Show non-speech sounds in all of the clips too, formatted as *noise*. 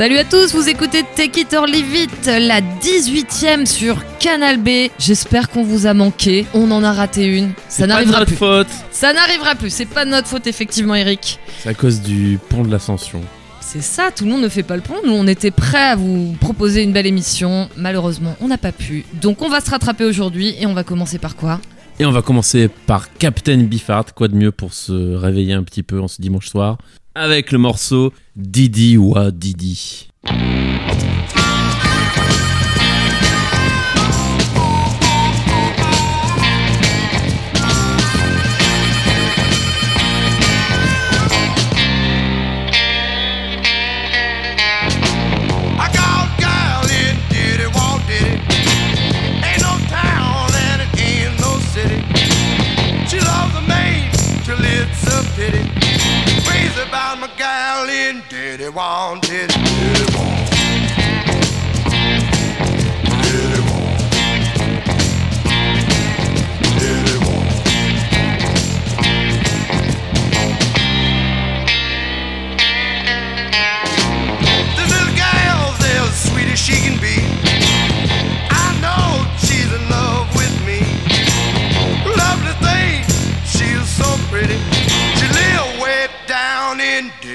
Salut à tous, vous écoutez Take It or Leave It, la 18ème sur Canal B. J'espère qu'on vous a manqué. On en a raté une. Ça C'est pas de n'arrivera notre plus. faute. Ça n'arrivera plus. C'est pas de notre faute, effectivement, Eric. C'est à cause du pont de l'ascension. C'est ça, tout le monde ne fait pas le pont. Nous, on était prêts à vous proposer une belle émission. Malheureusement, on n'a pas pu. Donc, on va se rattraper aujourd'hui et on va commencer par quoi? Et on va commencer par Captain Biffard. Quoi de mieux pour se réveiller un petit peu en ce dimanche soir? Avec le morceau Didi Wa Didi. In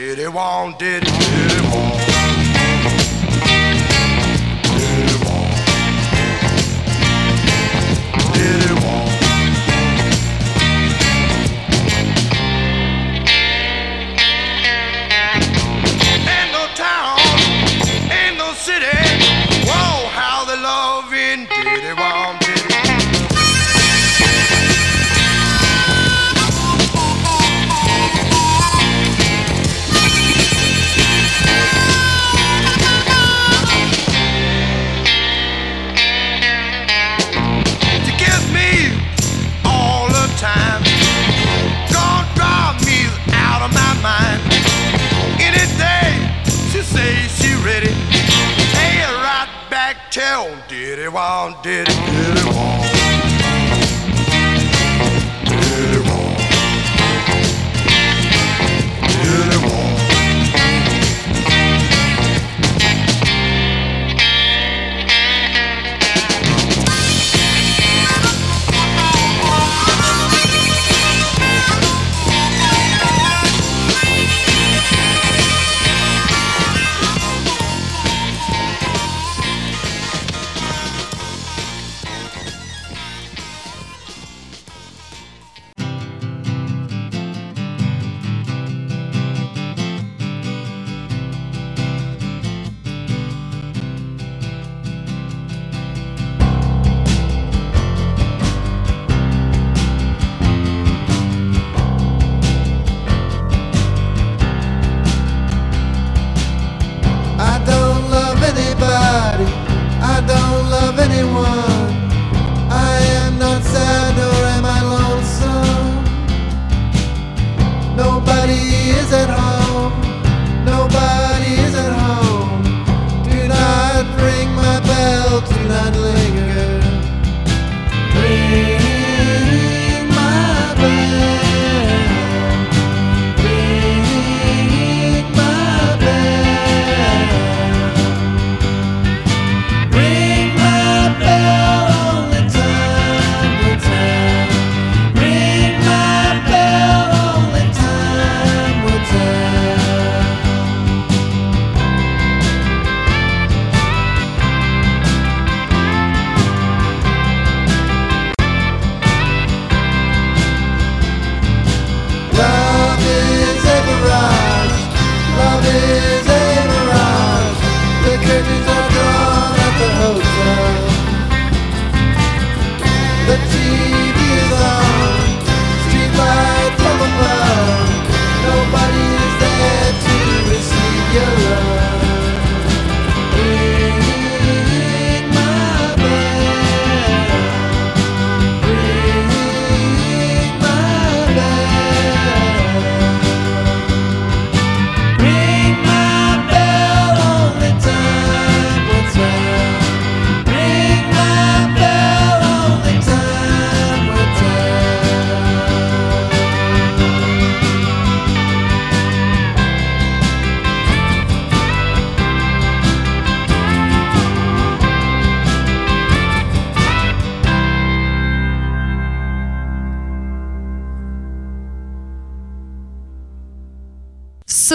Diddy Wong, Diddy, Diddy Wong. wound, did it, did it,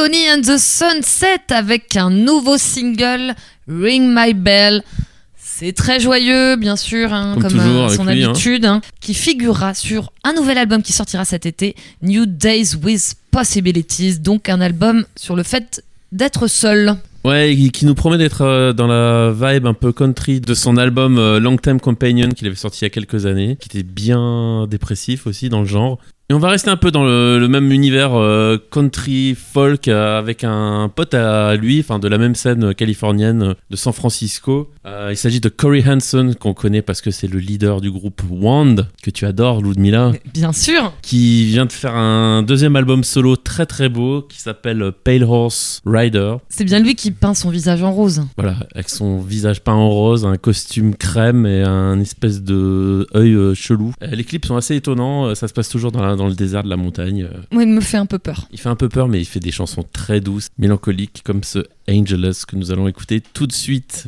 Sony and the Sunset avec un nouveau single, Ring My Bell. C'est très joyeux, bien sûr, hein, Comme comme, avec son lui, hein. habitude, hein, qui figurera sur un nouvel album qui sortira cet été, New Days with Possibilities, donc un album sur le fait d'être seul. Ouais, qui nous promet d'être euh, dans la vibe un peu country de son album euh, Long Time Companion qu'il avait sorti il y a quelques années, qui était bien dépressif aussi dans le genre. Et on va rester un peu dans le, le même univers euh, country folk euh, avec un pote à lui, enfin de la même scène californienne euh, de San Francisco. Euh, il s'agit de Corey Hanson qu'on connaît parce que c'est le leader du groupe Wand que tu adores, Ludmilla Bien sûr, qui vient de faire un deuxième album solo très très beau qui s'appelle Pale Horse Rider. c'est bien lui qui peint son visage en rose. Voilà, avec son visage peint en rose, un costume crème et un espèce de œil chelou. Les clips sont assez étonnants, ça se passe toujours dans, la- dans le désert de la montagne. euh. Moi, il me fait un peu peur. Il fait un peu peur, mais il fait des chansons très douces, mélancoliques, comme ce Angelus que nous allons écouter tout de suite.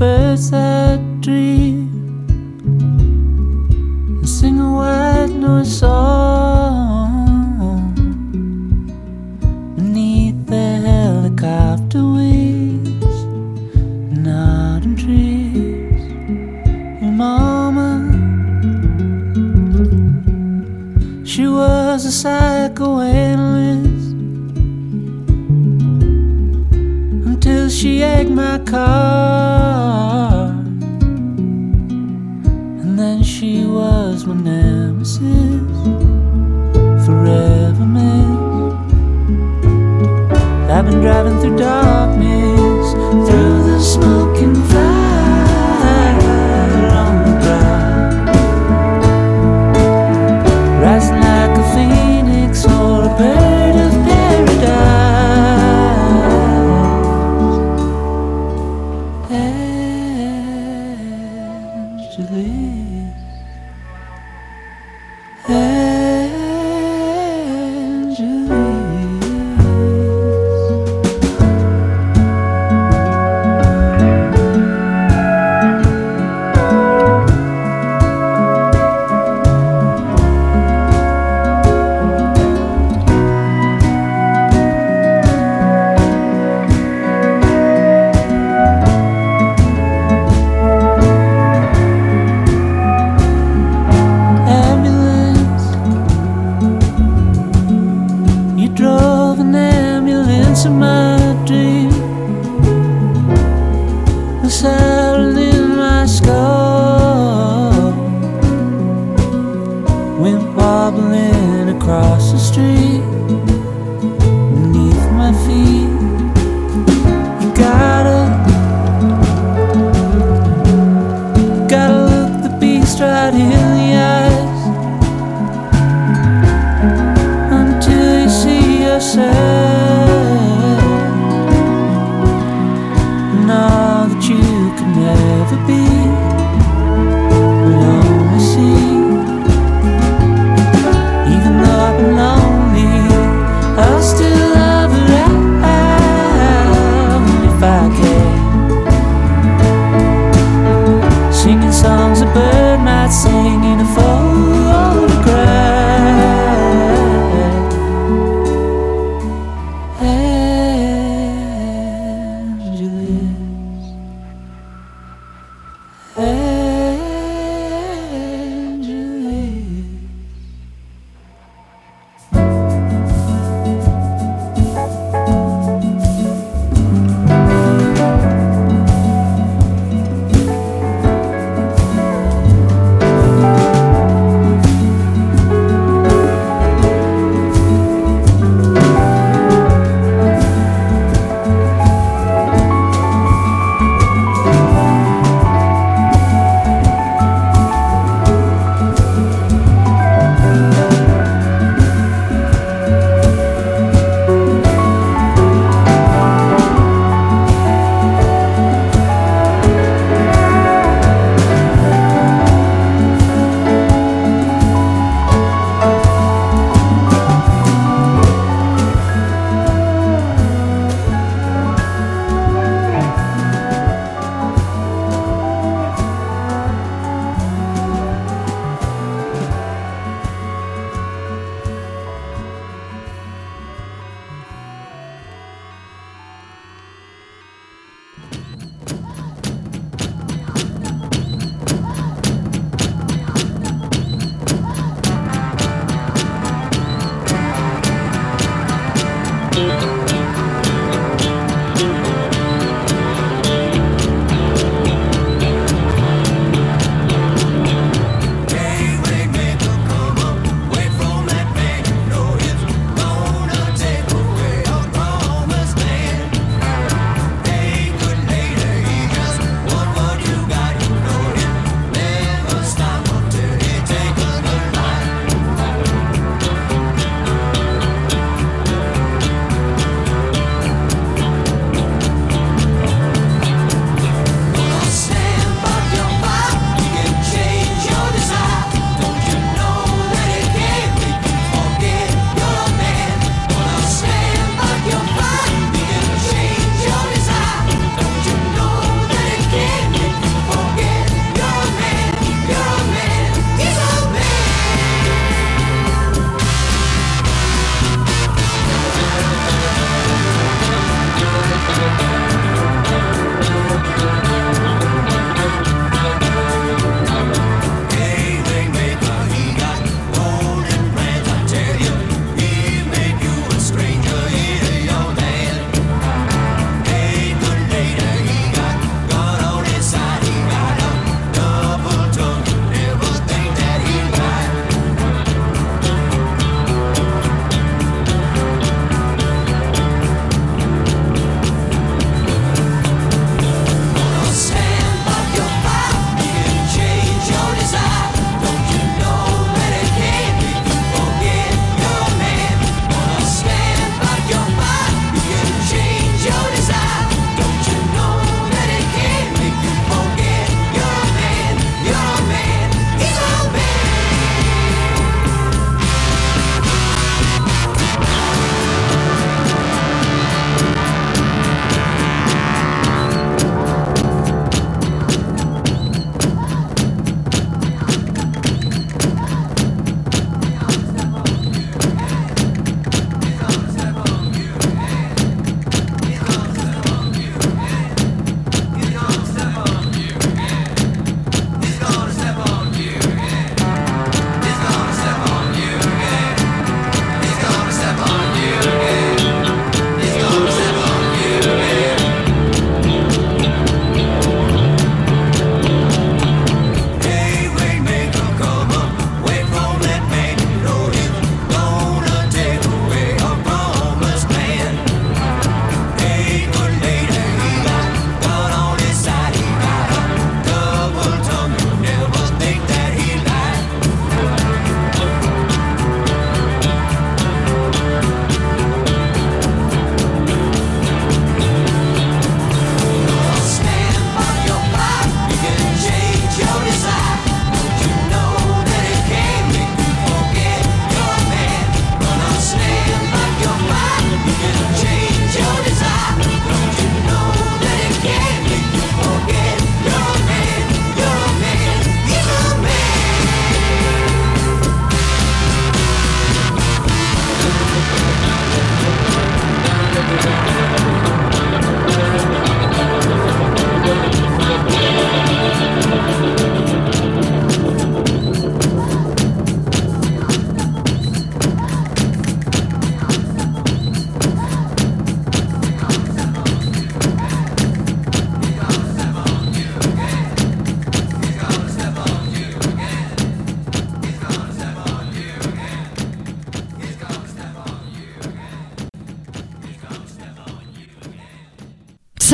Birds that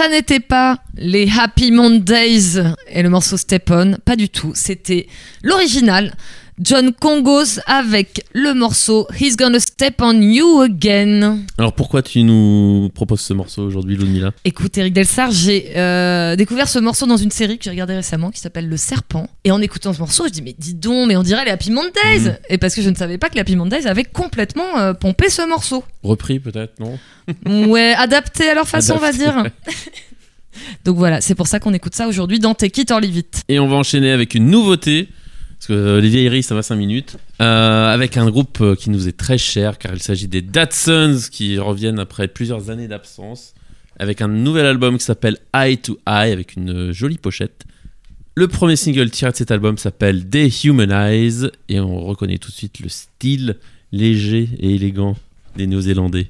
n'était pas les Happy Mondays et le morceau Step On, pas du tout. C'était l'original. John Congos avec le morceau He's Gonna Step on You Again. Alors pourquoi tu nous proposes ce morceau aujourd'hui, Ludmilla? Écoute, Eric Delsar, j'ai euh, découvert ce morceau dans une série que j'ai regardée récemment qui s'appelle Le Serpent. Et en écoutant ce morceau, je dis, mais dis donc, mais on dirait les Happy Mondays Mhm. Et parce que je ne savais pas que les Happy Mondays avaient complètement euh, pompé ce morceau. Repris peut-être, non? *laughs* Ouais, adapté à leur façon, on va dire. *laughs* Donc voilà, c'est pour ça qu'on écoute ça aujourd'hui dans Take It or Leave It. Et on va enchaîner avec une nouveauté, parce que euh, les vieilleries ça va 5 minutes, euh, avec un groupe euh, qui nous est très cher, car il s'agit des Datsuns qui reviennent après plusieurs années d'absence, avec un nouvel album qui s'appelle Eye to Eye, avec une jolie pochette. Le premier single tiré de cet album s'appelle Dehumanize, et on reconnaît tout de suite le style léger et élégant des Néo-Zélandais.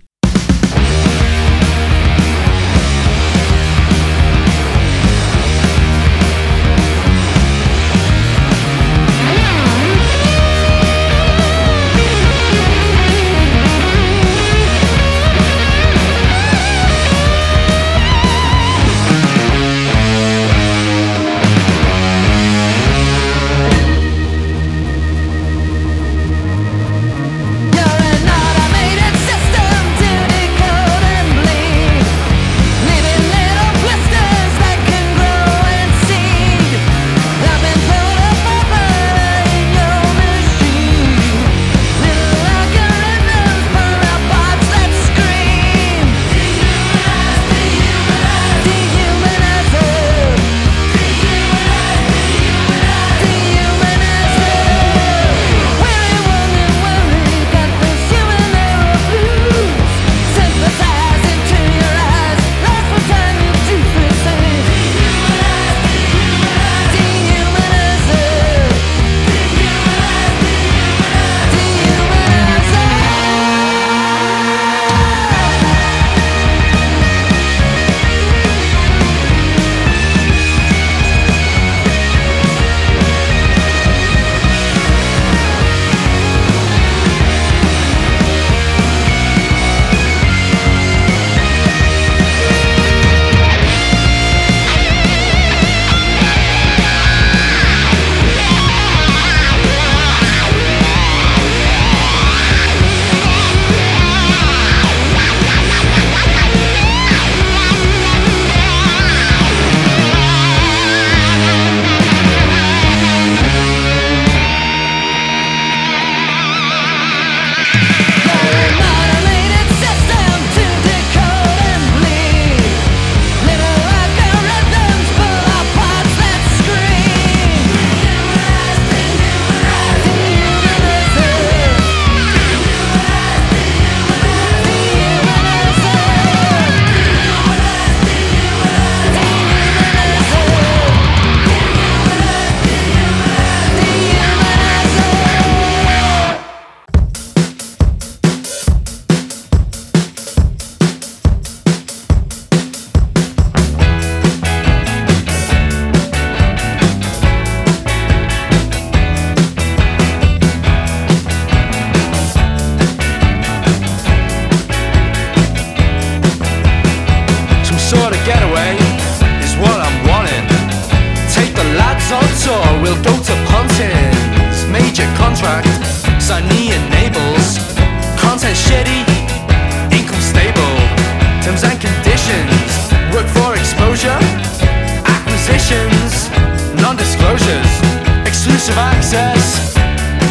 Access,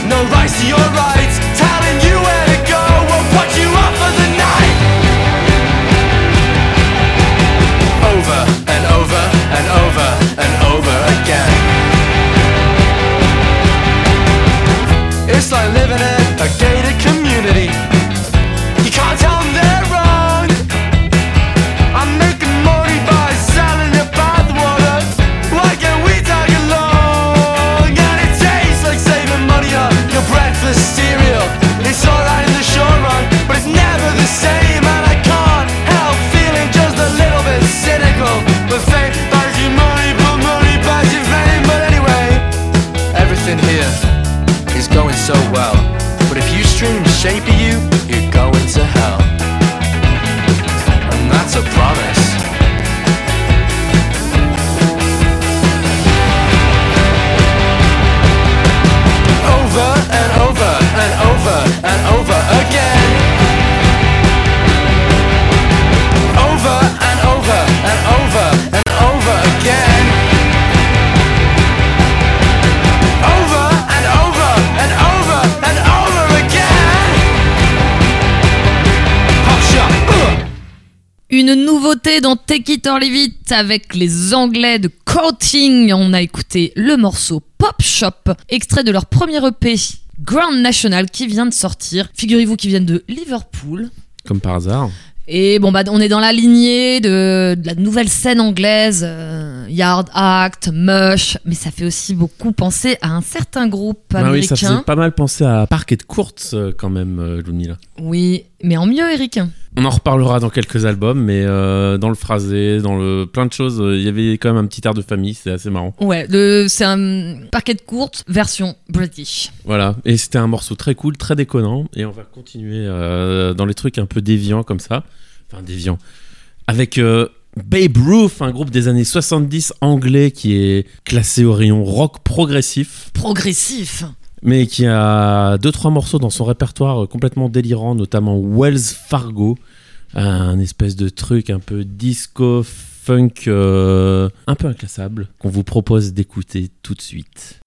no rights to your rights. Telling you where to go or what you une nouveauté dans Take It or Leave It avec les Anglais de Courting. On a écouté le morceau Pop Shop, extrait de leur premier EP Grand National qui vient de sortir. Figurez-vous qu'ils viennent de Liverpool. Comme par hasard. Et bon, bah, on est dans la lignée de, de la nouvelle scène anglaise, euh, Yard Act, Mush, mais ça fait aussi beaucoup penser à un certain groupe Ah oui, ça américain. faisait pas mal penser à Parquet de Courts euh, quand même, euh, Lumila. Oui, mais en mieux, Eric. On en reparlera dans quelques albums, mais euh, dans le phrasé, dans le plein de choses, euh, il y avait quand même un petit air de famille, c'est assez marrant. Ouais, c'est un parquet de courte version British. Voilà, et c'était un morceau très cool, très déconnant, et on va continuer euh, dans les trucs un peu déviants comme ça. Enfin, déviants. Avec euh, Babe Ruth, un groupe des années 70 anglais qui est classé au rayon rock progressif, Progressif. Mais qui a deux trois morceaux dans son répertoire euh, complètement délirant, notamment Wells Fargo, un espèce de truc un peu disco funk euh, un peu inclassable qu'on vous propose d'écouter tout de suite.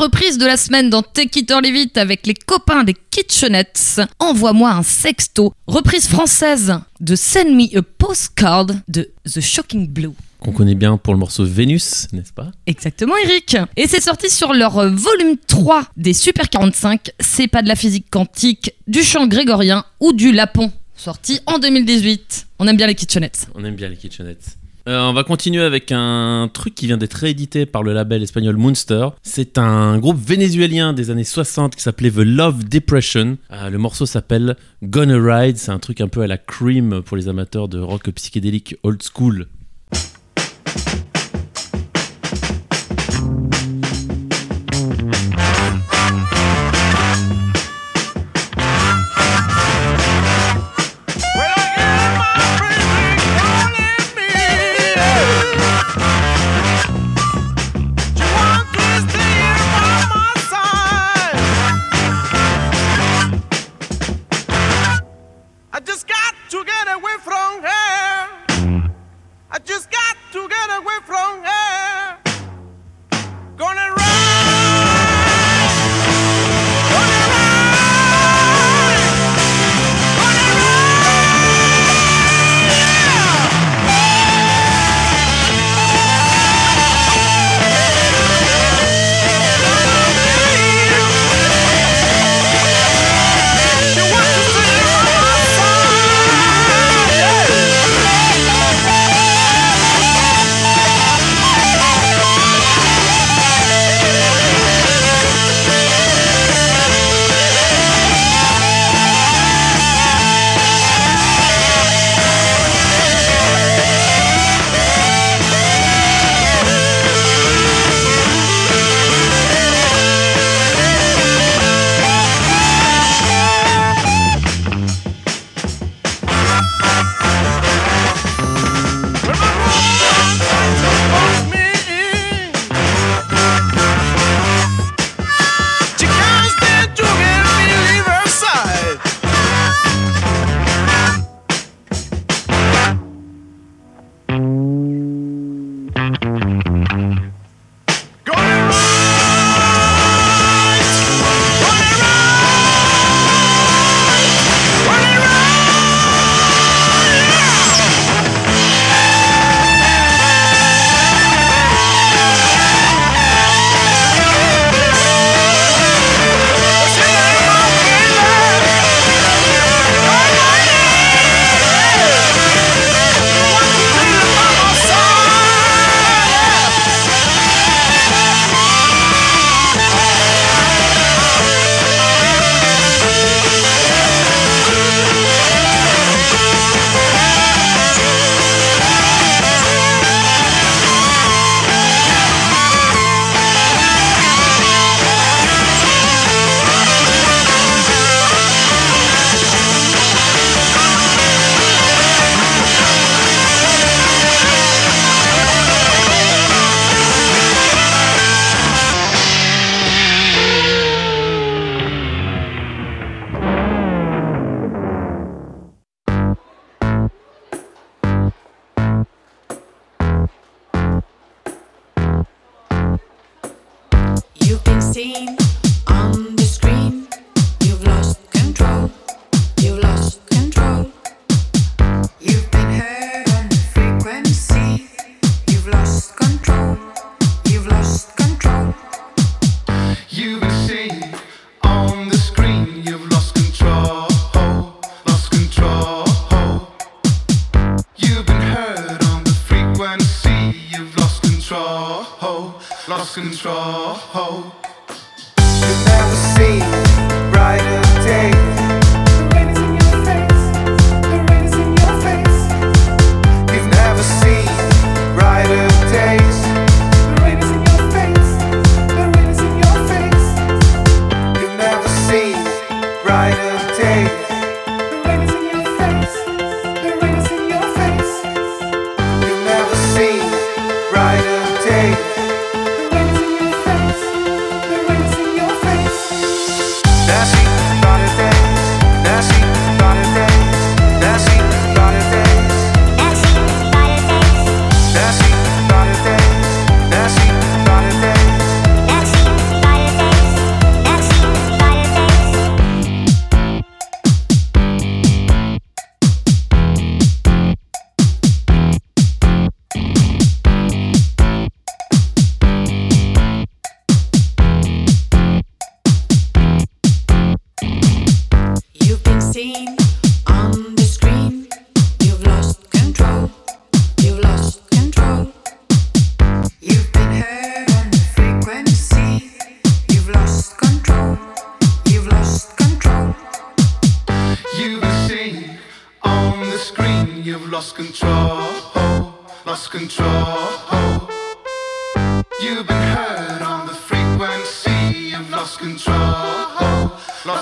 Reprise de la semaine dans Take It or Leave It avec les copains des Kitchenettes. Envoie-moi un sexto. Reprise française de Send Me a Postcard de The Shocking Blue. Qu'on connaît bien pour le morceau Vénus, n'est-ce pas? Exactement Eric Et c'est sorti sur leur euh, volume 3 des Super 45, c'est pas de la physique quantique, du chant grégorien ou du lapon, sorti en 2018. On aime bien les kitchenettes. On aime bien les kitchenettes. Euh, on va continuer avec un truc qui vient d'être réédité par le label espagnol Moonster. C'est un groupe vénézuélien des années 60 qui s'appelait The Love Depression. Euh, le morceau s'appelle Gonna Ride. C'est un truc un peu à la Cream pour les amateurs de rock psychédélique old school.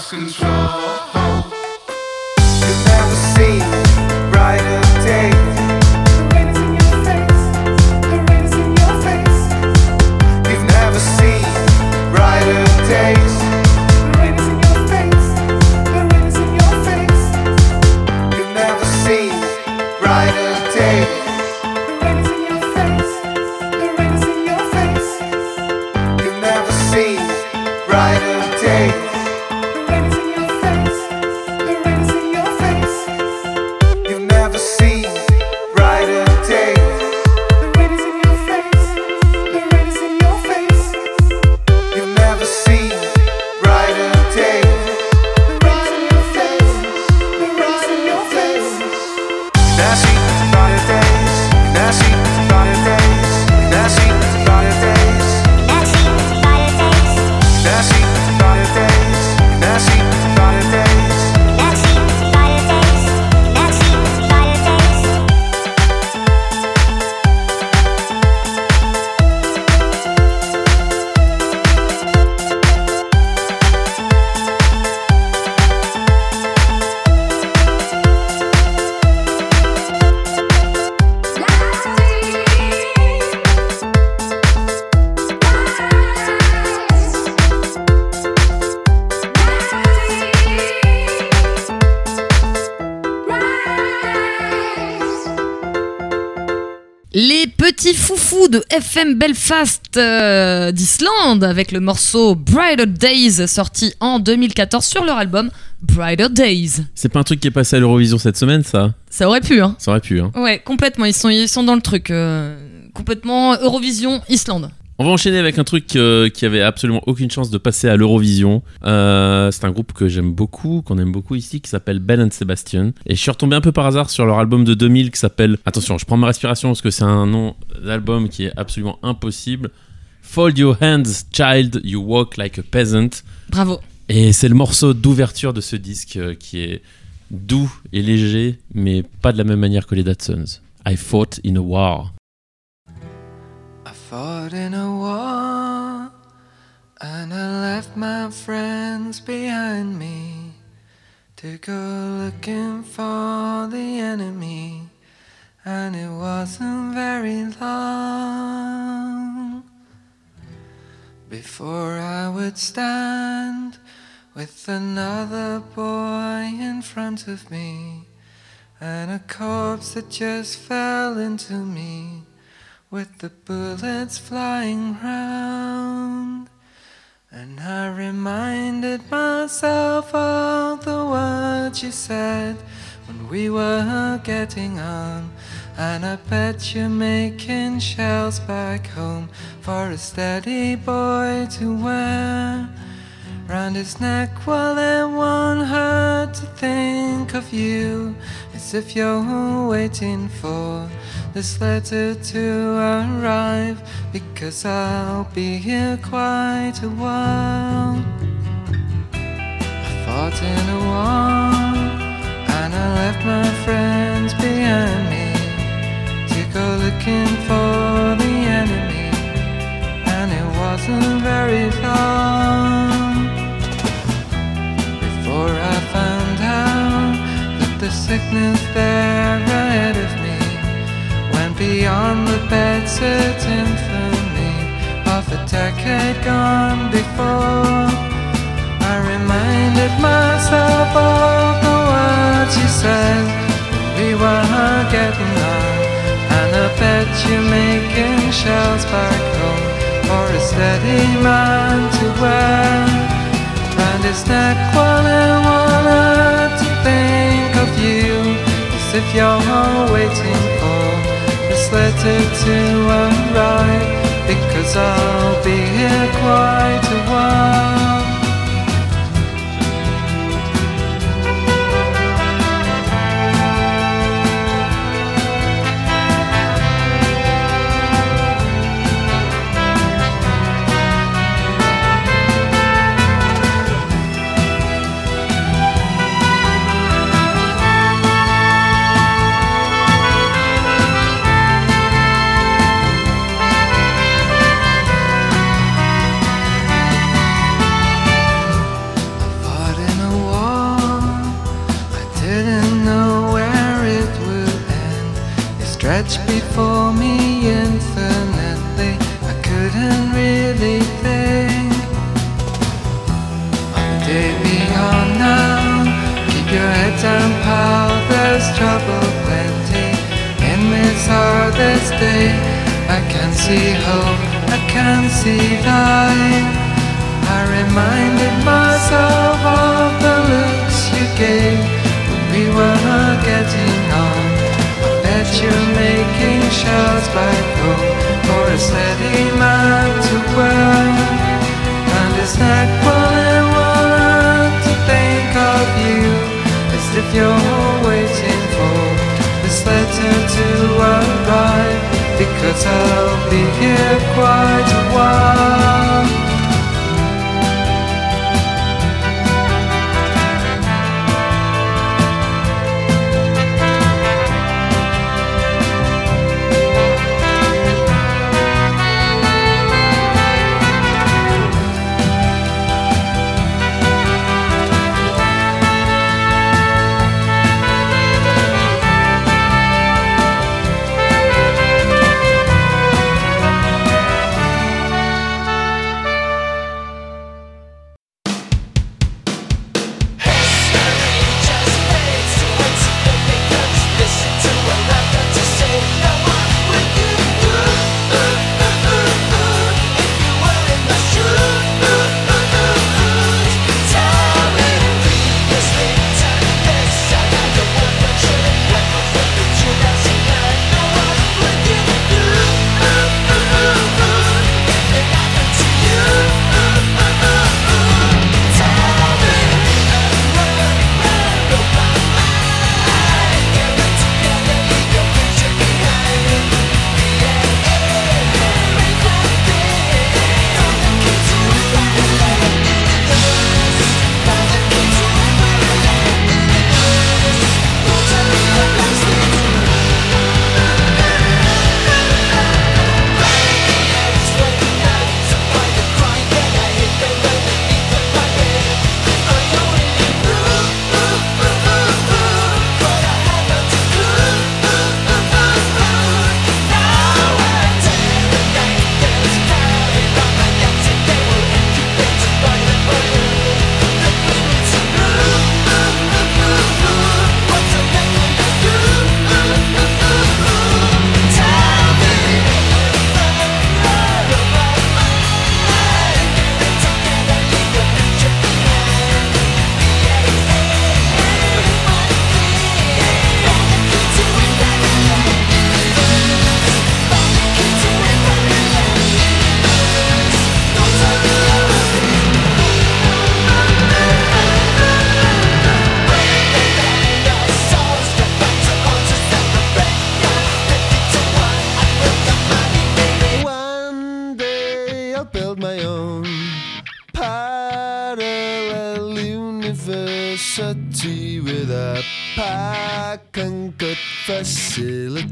Control. De FM Belfast euh, d'Islande avec le morceau Brighter Days sorti en 2014 sur leur album Brighter Days. C'est pas un truc qui est passé à l'Eurovision cette semaine, ça Ça aurait pu, hein. Ça aurait pu, hein. Ouais, complètement. Ils sont, ils sont dans le truc. euh, complètement Eurovision Islande. On va enchaîner avec un truc euh, qui avait absolument aucune chance de passer à l'Eurovision. Euh, c'est un groupe que j'aime beaucoup, qu'on aime beaucoup ici, qui s'appelle Ben and Sebastian. Et je suis retombé un peu par hasard sur leur album de 2000 qui s'appelle. Attention, je prends ma respiration parce que c'est un nom d'album qui est absolument impossible. Fold your hands, child, you walk like a peasant. Bravo. Et c'est le morceau d'ouverture de ce disque euh, qui est doux et léger, mais pas de la même manière que les Datsuns. I fought in a war. Fought in a war and I left my friends behind me to go looking for the enemy, and it wasn't very long before I would stand with another boy in front of me and a corpse that just fell into me with the bullets flying round. And I reminded myself of the words you said when we were getting on. And I bet you're making shells back home for a steady boy to wear round his neck while it won't hurt to think of you as if you're waiting for this letter to arrive because I'll be here quite a while. I fought in a war and I left my friends behind me to go looking for the enemy, and it wasn't very long before I found out that the sickness there ahead of me went beyond the bedsit infamy of a decade gone before. I reminded myself of the words you said we were getting on, and I bet you're making shells back home for a steady man to wear his neck while I wanted to think of you as if you're waiting for this letter to arrive because I'll be here quite a while.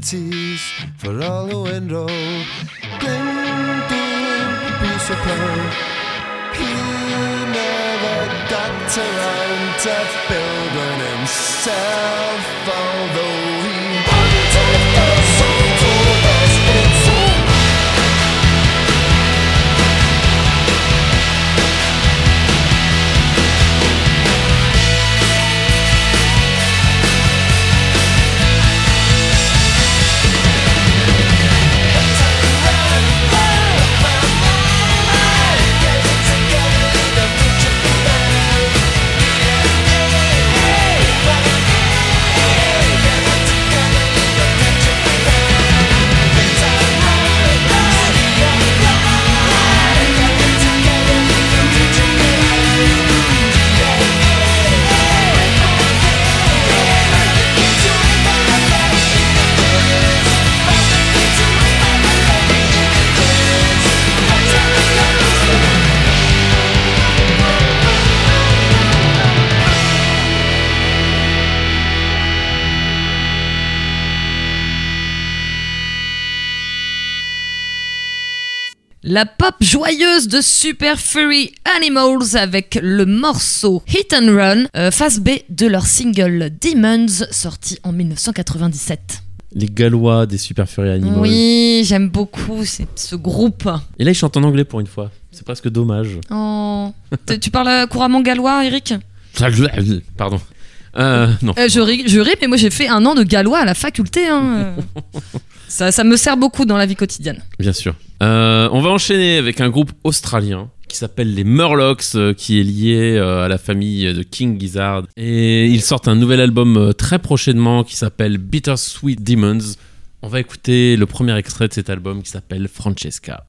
for all the window. Bling, bling, piece of. He never got around to fill. joyeuse de Super Furry Animals avec le morceau Hit and Run, euh, face B de leur single Demons, sorti en 1997 les Gallois des Super Furry Animals. Oui, j'aime beaucoup ce groupe. Et là, ils chantent en anglais pour une fois. C'est presque dommage. Oh. Tu parles euh, couramment gallois, Eric? Pardon. Euh, non. Je, ris, mais moi j'ai fait un an de gallois à la faculté. Hein. *laughs* ça, ça me sert beaucoup dans la vie quotidienne. Bien sûr. Euh, on va enchaîner avec un groupe australien qui s'appelle les Murlocs, euh, qui est lié euh, à la famille de King Gizzard. Et ils sortent un nouvel album très prochainement qui s'appelle Bittersweet Demons. On va écouter le premier extrait de cet album qui s'appelle. Francesca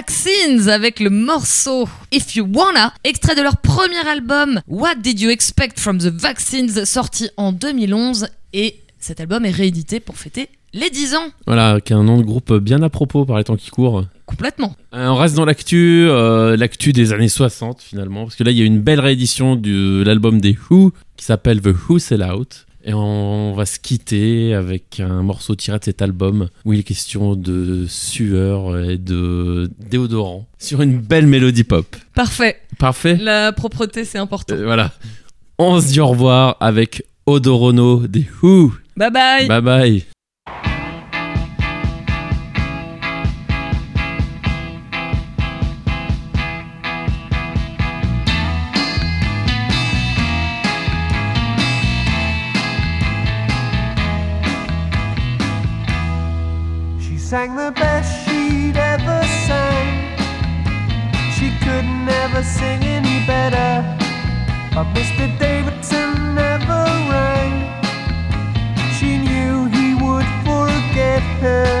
Vaccines avec le morceau If You Wanna, extrait de leur premier album What Did You Expect from the Vaccines, sorti en 2011. Et cet album est réédité pour fêter les 10 ans. Voilà, qui est un nom de groupe bien à propos par les temps qui courent. Complètement. Euh, on reste dans l'actu, euh, l'actu des années 60 finalement, parce que là il y a une belle réédition de l'album des Who qui s'appelle The Who Sell Out. Et on va se quitter avec un morceau tiré de cet album où il est question de sueur et de déodorant sur une belle mélodie pop. Parfait. Parfait La propreté, c'est important. Euh, Voilà. On se dit au revoir avec Odorono des Who. Bye bye. Bye bye. Never sing any better. But Mr. Davidson never rang. She knew he would forget her.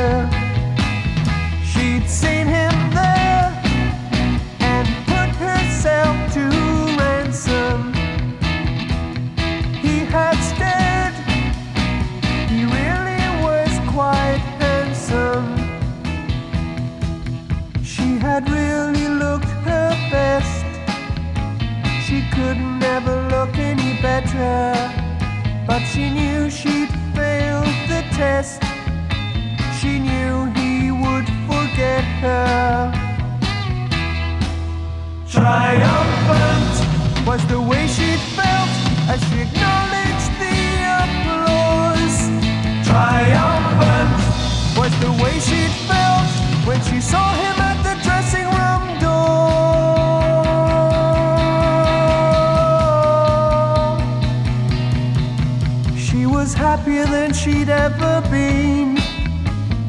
Any. But she knew she'd failed the test. She knew he would forget her. Triumphant was the way she felt as she acknowledged the applause. Triumphant was the way she felt when she saw him she'd ever been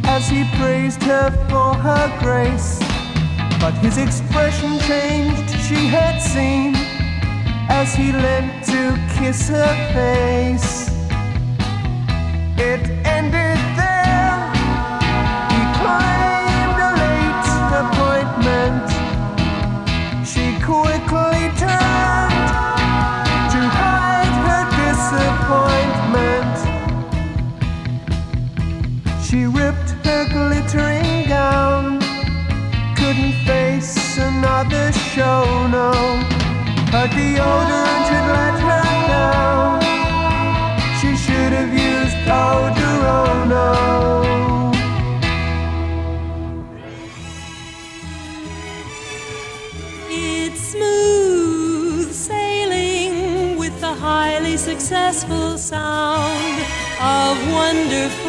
as he praised her for her grace. But his expression changed, she had seen, as he leant to kiss her face. Show, no. Her deodorant had let her down. She should have used Odorono. It's smooth sailing with the highly successful sound of wonderful.